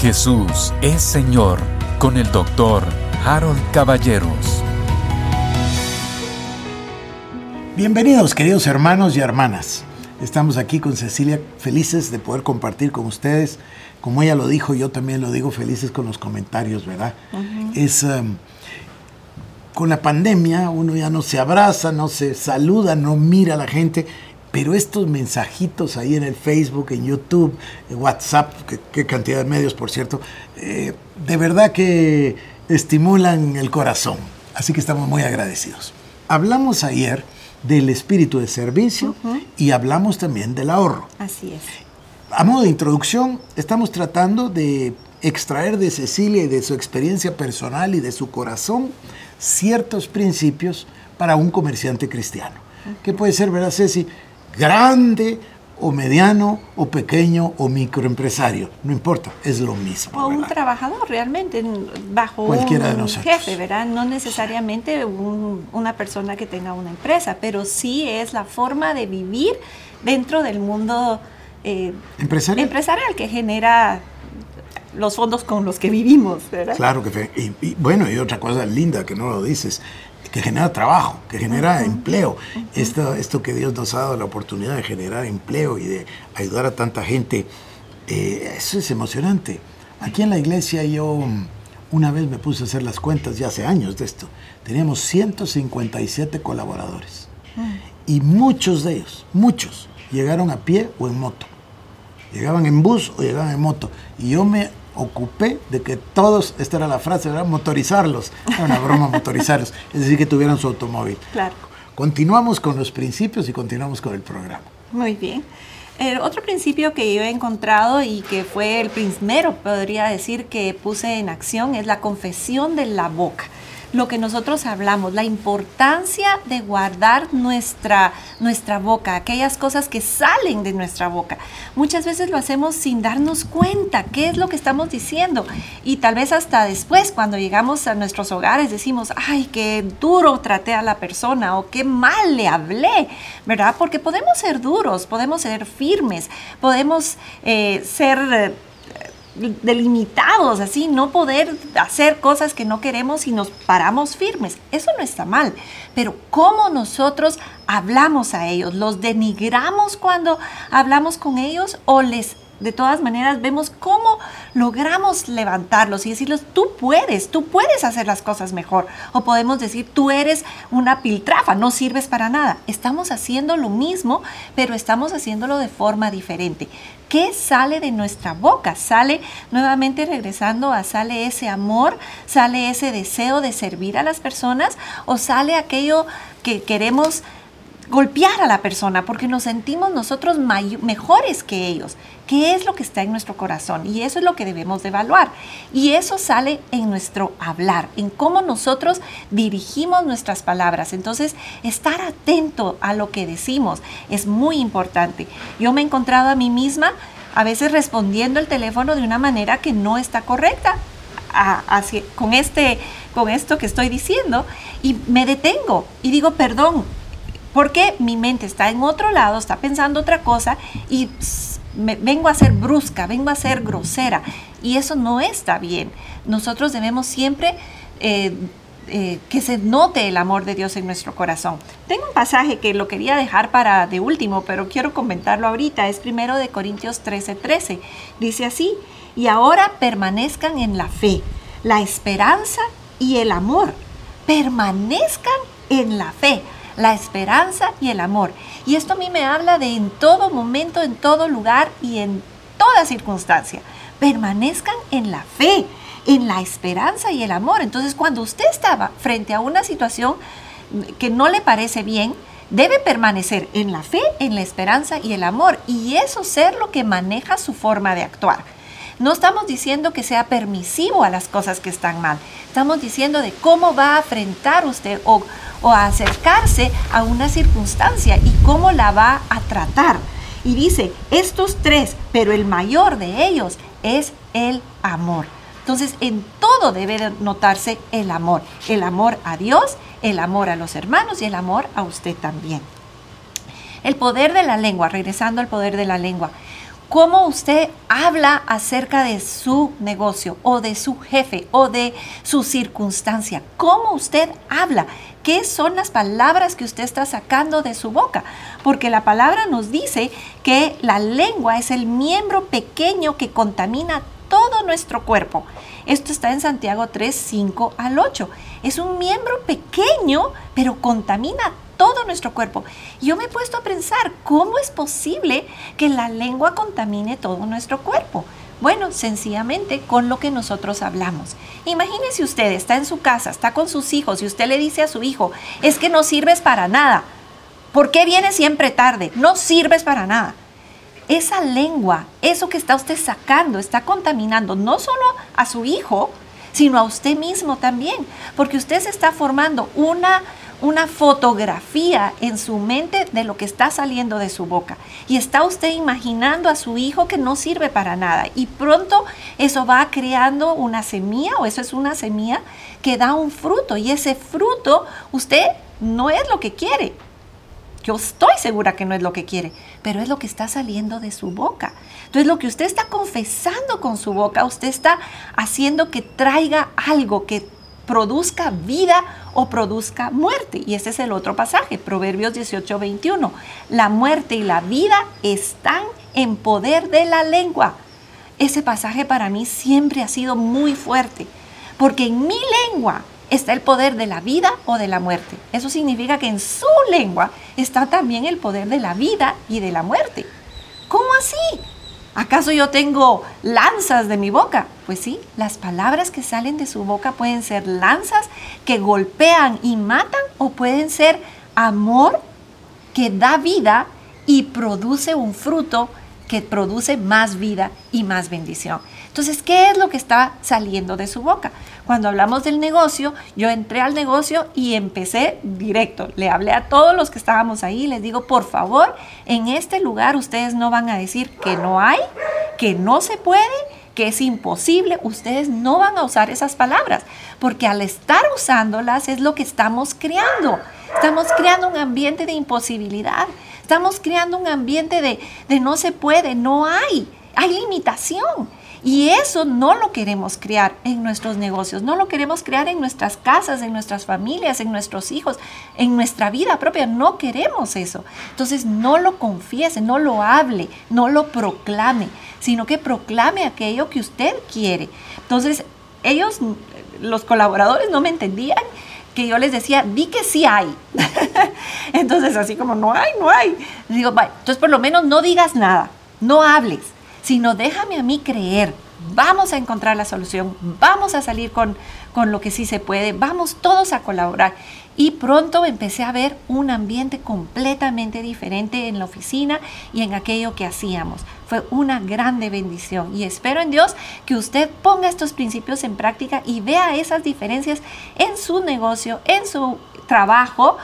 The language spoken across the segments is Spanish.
Jesús es Señor con el doctor Harold Caballeros. Bienvenidos queridos hermanos y hermanas. Estamos aquí con Cecilia felices de poder compartir con ustedes. Como ella lo dijo, yo también lo digo, felices con los comentarios, ¿verdad? Es um, con la pandemia uno ya no se abraza, no se saluda, no mira a la gente, pero estos mensajitos ahí en el Facebook, en YouTube, en WhatsApp, qué cantidad de medios, por cierto, eh, de verdad que estimulan el corazón. Así que estamos muy agradecidos. Hablamos ayer del espíritu de servicio y hablamos también del ahorro. Así es. A modo de introducción, estamos tratando de extraer de Cecilia y de su experiencia personal y de su corazón ciertos principios para un comerciante cristiano. ¿Qué puede ser, verdad, Ceci? Grande o mediano o pequeño o microempresario, no importa, es lo mismo. O un trabajador realmente, bajo Cualquiera un de jefe, ¿verdad? No necesariamente una persona que tenga una empresa, pero sí es la forma de vivir dentro del mundo eh, empresarial. empresarial que genera los fondos con los que vivimos, ¿verdad? Claro que y, bueno, y otra cosa linda que no lo dices, que genera trabajo, que genera empleo. esto, esto que Dios nos ha dado la oportunidad de generar empleo y de ayudar a tanta gente, eh, eso es emocionante. Aquí en la iglesia yo mm, una vez me puse a hacer las cuentas, ya hace años de esto, teníamos 157 colaboradores. Y muchos de ellos, muchos, llegaron a pie o en moto. Llegaban en bus o llegaban en moto. Y yo me ocupé de que todos, esta era la frase, ¿verdad? Motorizarlos. Era una broma motorizarlos. Es decir, que tuvieran su automóvil. Claro. Continuamos con los principios y continuamos con el programa. Muy bien. El otro principio que yo he encontrado y que fue el primero, podría decir, que puse en acción es la confesión de la boca lo que nosotros hablamos, la importancia de guardar nuestra, nuestra boca, aquellas cosas que salen de nuestra boca. Muchas veces lo hacemos sin darnos cuenta qué es lo que estamos diciendo y tal vez hasta después cuando llegamos a nuestros hogares decimos, ay, qué duro traté a la persona o qué mal le hablé, ¿verdad? Porque podemos ser duros, podemos ser firmes, podemos eh, ser... Delimitados, así, no poder hacer cosas que no queremos y nos paramos firmes. Eso no está mal, pero ¿cómo nosotros hablamos a ellos? ¿Los denigramos cuando hablamos con ellos o les de todas maneras vemos cómo logramos levantarlos y decirles, tú puedes, tú puedes hacer las cosas mejor. O podemos decir, tú eres una piltrafa, no sirves para nada. Estamos haciendo lo mismo, pero estamos haciéndolo de forma diferente. ¿Qué sale de nuestra boca? Sale nuevamente regresando a sale ese amor, sale ese deseo de servir a las personas o sale aquello que queremos golpear a la persona porque nos sentimos nosotros mejores que ellos. ¿Qué es lo que está en nuestro corazón? Y eso es lo que debemos de evaluar. Y eso sale en nuestro hablar, en cómo nosotros dirigimos nuestras palabras. Entonces, estar atento a lo que decimos es muy importante. Yo me he encontrado a mí misma a veces respondiendo el teléfono de una manera que no está correcta. con, este, con esto que estoy diciendo y me detengo y digo, perdón, porque mi mente está en otro lado, está pensando otra cosa y vengo a ser brusca, vengo a ser grosera y eso no está bien. Nosotros debemos siempre eh, eh, que se note el amor de Dios en nuestro corazón. Tengo un pasaje que lo quería dejar para de último, pero quiero comentarlo ahorita. Es primero de Corintios 13:13. 13. Dice así, y ahora permanezcan en la fe, la esperanza y el amor. Permanezcan en la fe la esperanza y el amor. Y esto a mí me habla de en todo momento, en todo lugar y en toda circunstancia. Permanezcan en la fe, en la esperanza y el amor. Entonces, cuando usted estaba frente a una situación que no le parece bien, debe permanecer en la fe, en la esperanza y el amor. Y eso ser lo que maneja su forma de actuar. No estamos diciendo que sea permisivo a las cosas que están mal. Estamos diciendo de cómo va a enfrentar usted o, o a acercarse a una circunstancia y cómo la va a tratar. Y dice, estos tres, pero el mayor de ellos es el amor. Entonces, en todo debe notarse el amor. El amor a Dios, el amor a los hermanos y el amor a usted también. El poder de la lengua, regresando al poder de la lengua. Cómo usted habla acerca de su negocio o de su jefe o de su circunstancia. ¿Cómo usted habla? ¿Qué son las palabras que usted está sacando de su boca? Porque la palabra nos dice que la lengua es el miembro pequeño que contamina todo nuestro cuerpo. Esto está en Santiago 3, 5 al 8. Es un miembro pequeño, pero contamina todo nuestro cuerpo. Yo me he puesto a pensar, ¿cómo es posible que la lengua contamine todo nuestro cuerpo? Bueno, sencillamente con lo que nosotros hablamos. Imagínese usted, está en su casa, está con sus hijos y usted le dice a su hijo, es que no sirves para nada. ¿Por qué vienes siempre tarde? No sirves para nada. Esa lengua, eso que está usted sacando, está contaminando no solo a su hijo, sino a usted mismo también, porque usted se está formando una una fotografía en su mente de lo que está saliendo de su boca. Y está usted imaginando a su hijo que no sirve para nada. Y pronto eso va creando una semilla o eso es una semilla que da un fruto. Y ese fruto usted no es lo que quiere. Yo estoy segura que no es lo que quiere, pero es lo que está saliendo de su boca. Entonces lo que usted está confesando con su boca, usted está haciendo que traiga algo, que produzca vida o produzca muerte. Y ese es el otro pasaje, Proverbios 18, 21. La muerte y la vida están en poder de la lengua. Ese pasaje para mí siempre ha sido muy fuerte, porque en mi lengua está el poder de la vida o de la muerte. Eso significa que en su lengua está también el poder de la vida y de la muerte. ¿Cómo así? ¿Acaso yo tengo lanzas de mi boca? Pues sí, las palabras que salen de su boca pueden ser lanzas que golpean y matan o pueden ser amor que da vida y produce un fruto que produce más vida y más bendición. Entonces, ¿qué es lo que está saliendo de su boca? Cuando hablamos del negocio, yo entré al negocio y empecé directo. Le hablé a todos los que estábamos ahí, les digo, por favor, en este lugar ustedes no van a decir que no hay, que no se puede, que es imposible, ustedes no van a usar esas palabras, porque al estar usándolas es lo que estamos creando. Estamos creando un ambiente de imposibilidad, estamos creando un ambiente de, de no se puede, no hay, hay limitación. Y eso no lo queremos crear en nuestros negocios, no lo queremos crear en nuestras casas, en nuestras familias, en nuestros hijos, en nuestra vida propia. No queremos eso. Entonces no lo confiese, no lo hable, no lo proclame, sino que proclame aquello que usted quiere. Entonces ellos, los colaboradores, no me entendían que yo les decía, di que sí hay. entonces así como no hay, no hay. digo, entonces por lo menos no digas nada, no hables sino déjame a mí creer. Vamos a encontrar la solución, vamos a salir con, con lo que sí se puede, vamos todos a colaborar. Y pronto empecé a ver un ambiente completamente diferente en la oficina y en aquello que hacíamos. Fue una grande bendición y espero en Dios que usted ponga estos principios en práctica y vea esas diferencias en su negocio, en su trabajo,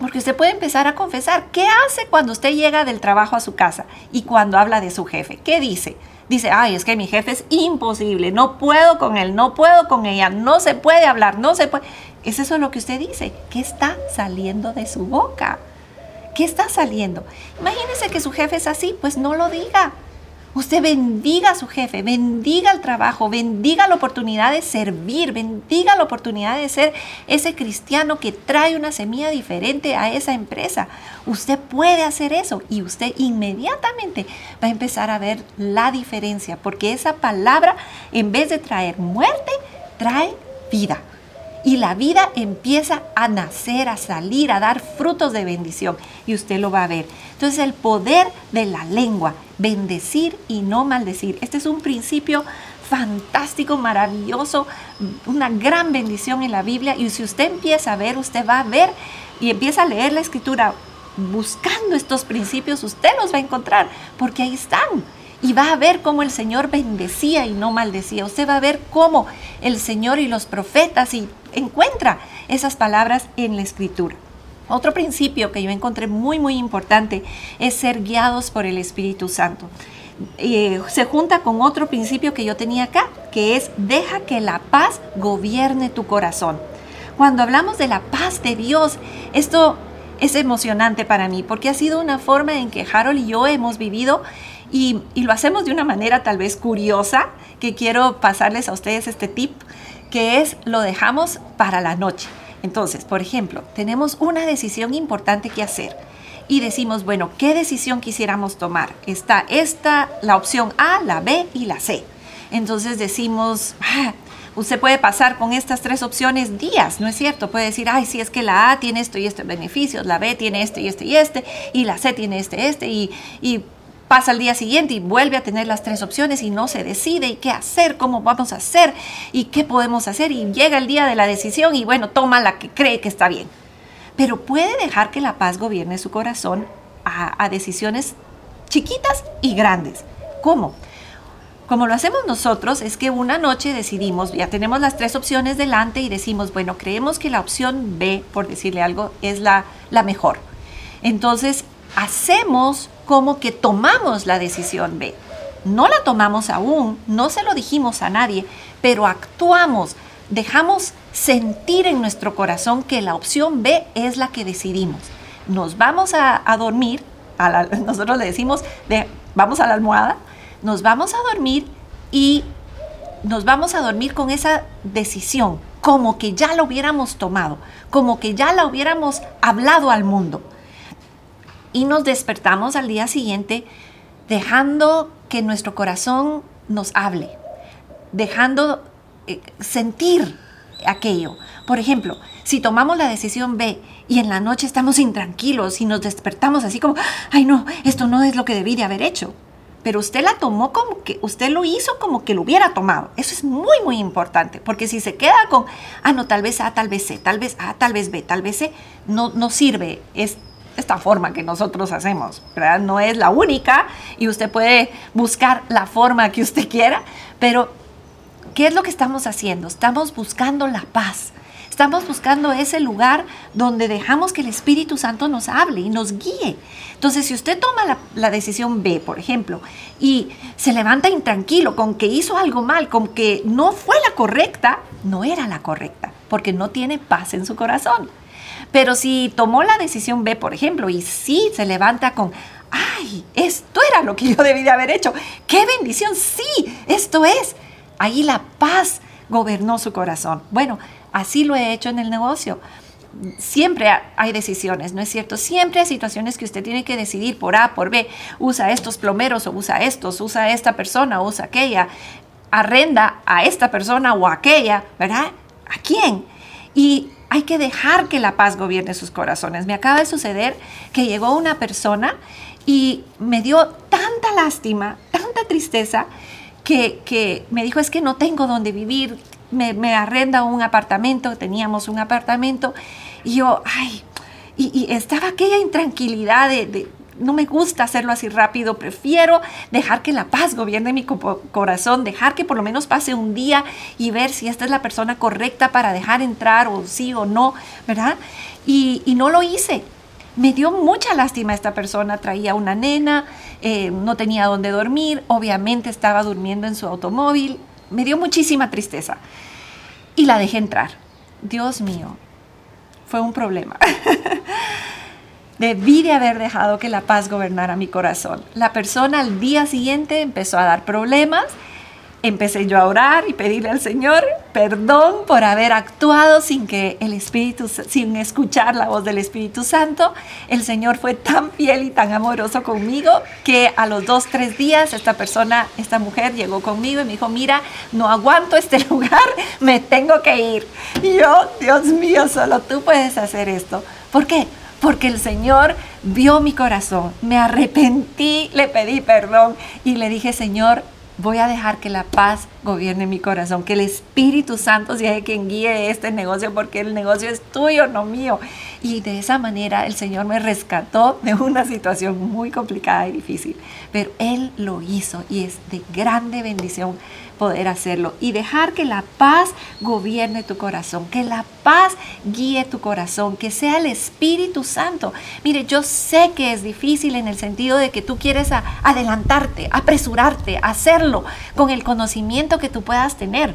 porque usted puede empezar a confesar. ¿Qué hace cuando usted llega del trabajo a su casa y cuando habla de su jefe? ¿Qué dice? Dice, ay, es que mi jefe es imposible, no puedo con él, no puedo con ella, no se puede hablar, no se puede. ¿Es eso lo que usted dice? ¿Qué está saliendo de su boca? ¿Qué está saliendo? Imagínese que su jefe es así, pues no lo diga. Usted bendiga a su jefe, bendiga el trabajo, bendiga la oportunidad de servir, bendiga la oportunidad de ser ese cristiano que trae una semilla diferente a esa empresa. Usted puede hacer eso y usted inmediatamente va a empezar a ver la diferencia, porque esa palabra, en vez de traer muerte, trae vida y la vida empieza a nacer, a salir, a dar frutos de bendición y usted lo va a ver. Entonces el poder de la lengua, bendecir y no maldecir. Este es un principio fantástico, maravilloso, una gran bendición en la Biblia y si usted empieza a ver, usted va a ver y empieza a leer la escritura buscando estos principios, usted los va a encontrar porque ahí están y va a ver cómo el Señor bendecía y no maldecía. Usted va a ver cómo el Señor y los profetas y encuentra esas palabras en la escritura. Otro principio que yo encontré muy muy importante es ser guiados por el Espíritu Santo. Eh, se junta con otro principio que yo tenía acá, que es deja que la paz gobierne tu corazón. Cuando hablamos de la paz de Dios, esto es emocionante para mí porque ha sido una forma en que Harold y yo hemos vivido Y, lo hacemos de una manera tal vez curiosa, que quiero pasarles a ustedes este tip, que es lo dejamos para la noche. Entonces, por ejemplo, tenemos una decisión importante que hacer y decimos, bueno, ¿qué decisión quisiéramos tomar? Está esta, la opción A, la B y la C. Entonces decimos, ah, usted puede pasar con estas tres opciones días, ¿no es cierto? Puede decir, ay, sí, es que la A tiene esto y este beneficios, la B tiene este y este y este, y la C tiene este, este, y pasa el día siguiente y vuelve a tener las tres opciones y no se decide y qué hacer, cómo vamos a hacer y qué podemos hacer y llega el día de la decisión y bueno, toma la que cree que está bien. Pero puede dejar que la paz gobierne su corazón a, a decisiones chiquitas y grandes. ¿Cómo? Como lo hacemos nosotros, es que una noche decidimos, ya tenemos las tres opciones delante y decimos, bueno, creemos que la opción B, por decirle algo, es la, la mejor. Entonces, hacemos como que tomamos la decisión B. No la tomamos aún, no se lo dijimos a nadie, pero actuamos, dejamos sentir en nuestro corazón que la opción B es la que decidimos. Nos vamos a, dormir, a nosotros le decimos, de, vamos a la almohada, nos vamos a dormir y nos vamos a dormir con esa decisión, como que ya la hubiéramos tomado, como que ya la hubiéramos hablado al mundo. Y nos despertamos al día siguiente dejando que nuestro corazón nos hable, dejando eh, sentir aquello. Por ejemplo, si tomamos la decisión B y en la noche estamos intranquilos y nos despertamos así como, ay no, esto no es lo que debí de haber hecho pero usted la tomó como que, usted lo hizo como que lo hubiera tomado. Eso es muy, muy importante, porque si se queda con, ah, no, tal vez A, tal vez C, tal vez A, tal vez B, tal vez C, no, no sirve. Es esta forma que nosotros hacemos, ¿verdad? No es la única y usted puede buscar la forma que usted quiera, pero ¿qué es lo que estamos haciendo? Estamos buscando la paz. Estamos buscando ese lugar donde dejamos que el Espíritu Santo nos hable y nos guíe. Entonces, si usted toma la, decisión B, por ejemplo, y se levanta intranquilo con que hizo algo mal, con que no fue la correcta, no era la correcta, porque no tiene paz en su corazón. Pero si tomó la decisión B, por ejemplo, y sí se levanta con, ay, esto era lo que yo debí de haber hecho, qué bendición, sí, esto es. Ahí la paz gobernó su corazón. Bueno, Así lo he hecho en el negocio. Siempre hay decisiones, ¿no es cierto? Siempre hay situaciones que usted tiene que decidir por A, por B. Usa estos plomeros o usa estos, usa esta persona o usa aquella. Arrenda a esta persona o aquella, ¿verdad? ¿A quién? Y hay que dejar que la paz gobierne sus corazones. Me acaba de suceder que llegó una persona y me dio tanta lástima, tanta tristeza, que, que, me dijo, es que no tengo dónde vivir, me, arrenda un apartamento, teníamos un apartamento, y yo, ay, y, estaba aquella intranquilidad de, no me gusta hacerlo así rápido, prefiero dejar que la paz gobierne mi corazón, dejar que por lo menos pase un día y ver si esta es la persona correcta para dejar entrar o sí o no, ¿verdad? Y, no lo hice. Me dio mucha lástima esta persona, traía una nena, eh, no tenía dónde dormir, obviamente estaba durmiendo en su automóvil, me dio muchísima tristeza. Y la dejé entrar. Dios mío, fue un problema. Debí de haber dejado que la paz gobernara mi corazón. La persona al día siguiente empezó a dar problemas empecé yo a orar y pedirle al Señor perdón por haber actuado sin que el Espíritu, sin escuchar la voz del Espíritu Santo. El Señor fue tan fiel y tan amoroso conmigo que a los dos, tres días esta persona, esta mujer llegó conmigo y me dijo, mira, no aguanto este lugar, me tengo que ir. Y yo, Dios mío, solo tú puedes hacer esto. ¿Por qué? Porque el Señor vio mi corazón, me arrepentí, le pedí perdón y le dije, Señor, voy a dejar que la paz gobierne mi corazón, que el Espíritu Santo sea quien guíe este negocio, porque el negocio es tuyo, no mío. Y de esa manera el Señor me rescató de una situación muy complicada y difícil, pero Él lo hizo y es de grande bendición poder hacerlo y dejar que la paz gobierne tu corazón, que la paz guíe tu corazón, que sea el Espíritu Santo. Mire, yo sé que es difícil en el sentido de que tú quieres adelantarte, apresurarte, hacerlo con el conocimiento que tú puedas tener.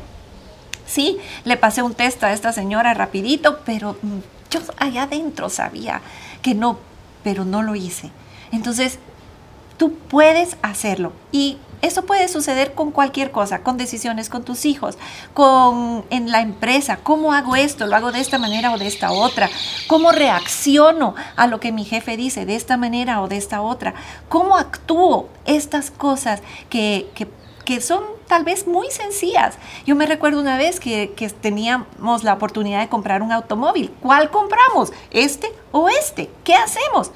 Sí, le pasé un test a esta señora rapidito, pero mm, yo allá adentro sabía que no, pero no lo hice. Entonces, Tú puedes hacerlo. Y eso puede suceder con cualquier cosa, con decisiones con tus hijos, con en la empresa, cómo hago esto, lo hago de esta manera o de esta otra, cómo reacciono a lo que mi jefe dice de esta manera o de esta otra, cómo actúo estas cosas que, que, son tal vez muy sencillas. Yo me recuerdo una vez que, teníamos la oportunidad de comprar un automóvil. ¿Cuál compramos? ¿Este o este? ¿Qué hacemos?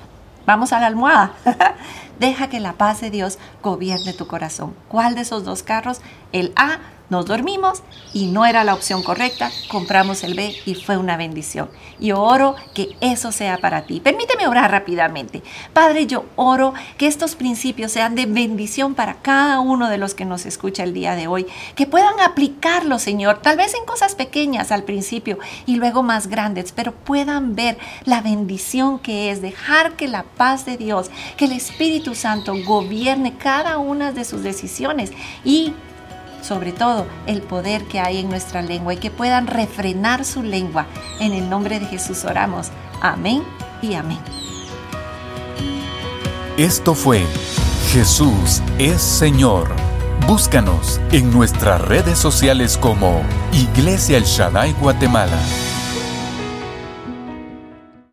Vamos a la almohada. Deja que la paz de Dios gobierne tu corazón. ¿Cuál de esos dos carros? El A nos dormimos y no era la opción correcta, compramos el B y fue una bendición. Y oro que eso sea para ti. Permíteme orar rápidamente. Padre, yo oro que estos principios sean de bendición para cada uno de los que nos escucha el día de hoy, que puedan aplicarlo, Señor, tal vez en cosas pequeñas al principio y luego más grandes, pero puedan ver la bendición que es dejar que la paz de Dios, que el Espíritu Santo gobierne cada una de sus decisiones y sobre todo el poder que hay en nuestra lengua y que puedan refrenar su lengua. En el nombre de Jesús oramos. Amén y amén. Esto fue Jesús es Señor. Búscanos en nuestras redes sociales como Iglesia El Shaddai Guatemala.